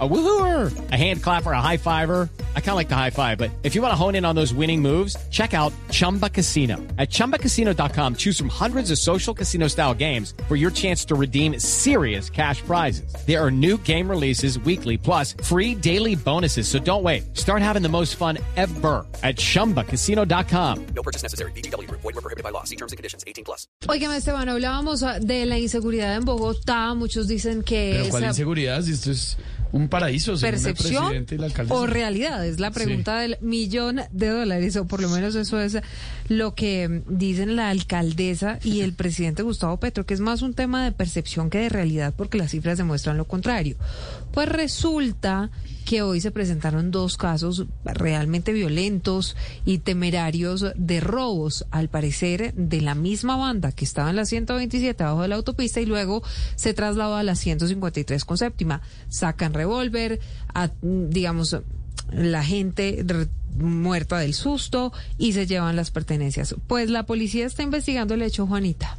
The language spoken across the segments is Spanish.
A woohooer, a hand clapper, a high fiver. I kind of like the high five, but if you want to hone in on those winning moves, check out Chumba Casino. At ChumbaCasino.com, choose from hundreds of social casino style games for your chance to redeem serious cash prizes. There are new game releases weekly, plus free daily bonuses. So don't wait. Start having the most fun ever at ChumbaCasino.com. No purchase necessary. BGW. Void were prohibited by law. See terms and conditions. 18 plus. Oigan, Esteban, hablábamos de la inseguridad en Bogotá. Muchos dicen que Pero ¿cuál esa inseguridad? Si esto es un paraíso, el percepción presidente y la alcaldesa. o realidad es la pregunta del millón de dólares, o por lo menos eso es lo que dicen la alcaldesa y el presidente Gustavo Petro, que es más un tema de percepción que de realidad, porque las cifras demuestran lo contrario. Pues resulta que hoy se presentaron dos casos realmente violentos y temerarios de robos, al parecer de la misma banda que estaba en la 127 abajo de la autopista y luego se trasladó a la 153 con séptima. Sacan revólver, digamos, la gente muerta del susto y se llevan las pertenencias. Pues la policía está investigando el hecho, Juanita.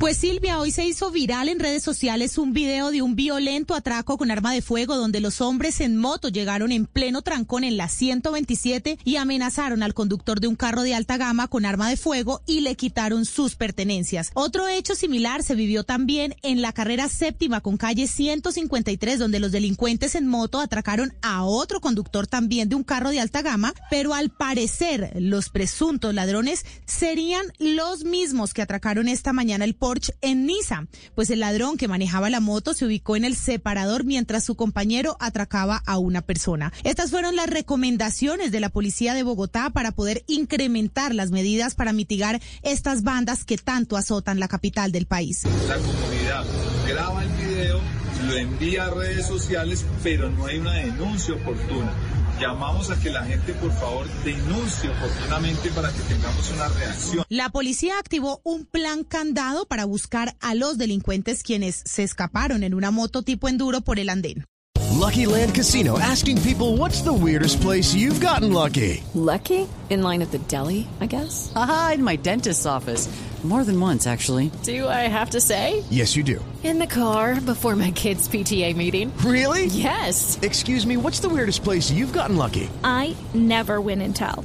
Pues Silvia, hoy se hizo viral en redes sociales un video de un violento atraco con arma de fuego donde los hombres en moto llegaron en pleno trancón en la 127 y amenazaron al conductor de un carro de alta gama con arma de fuego y le quitaron sus pertenencias. Otro hecho similar se vivió también en la carrera séptima con calle 153 donde los delincuentes en moto atracaron a otro conductor también de un carro de alta gama, pero al parecer los presuntos ladrones serían los mismos que atracaron esta mañana el Porsche en Niza, pues el ladrón que manejaba la moto se ubicó en el separador mientras su compañero atracaba a una persona. Estas fueron las recomendaciones de la policía de Bogotá para poder incrementar las medidas para mitigar estas bandas que tanto azotan la capital del país. La comunidad graba el video, lo envía a redes sociales, pero no hay una denuncia oportuna. Llamamos a que la gente, por favor, denuncie oportunamente para que tengamos una reacción. La policía activó un plan candado para buscar a los delincuentes quienes se escaparon en una moto tipo enduro por el andén. Lucky Land Casino asking people what's the weirdest place you've gotten lucky? Lucky? In line at the deli, I guess? Aha, in my dentist's office. More than once, actually. Do I have to say? Yes, you do. In the car before my kids' PTA meeting. Really? Yes. Excuse me, what's the weirdest place you've gotten lucky? I never win and tell.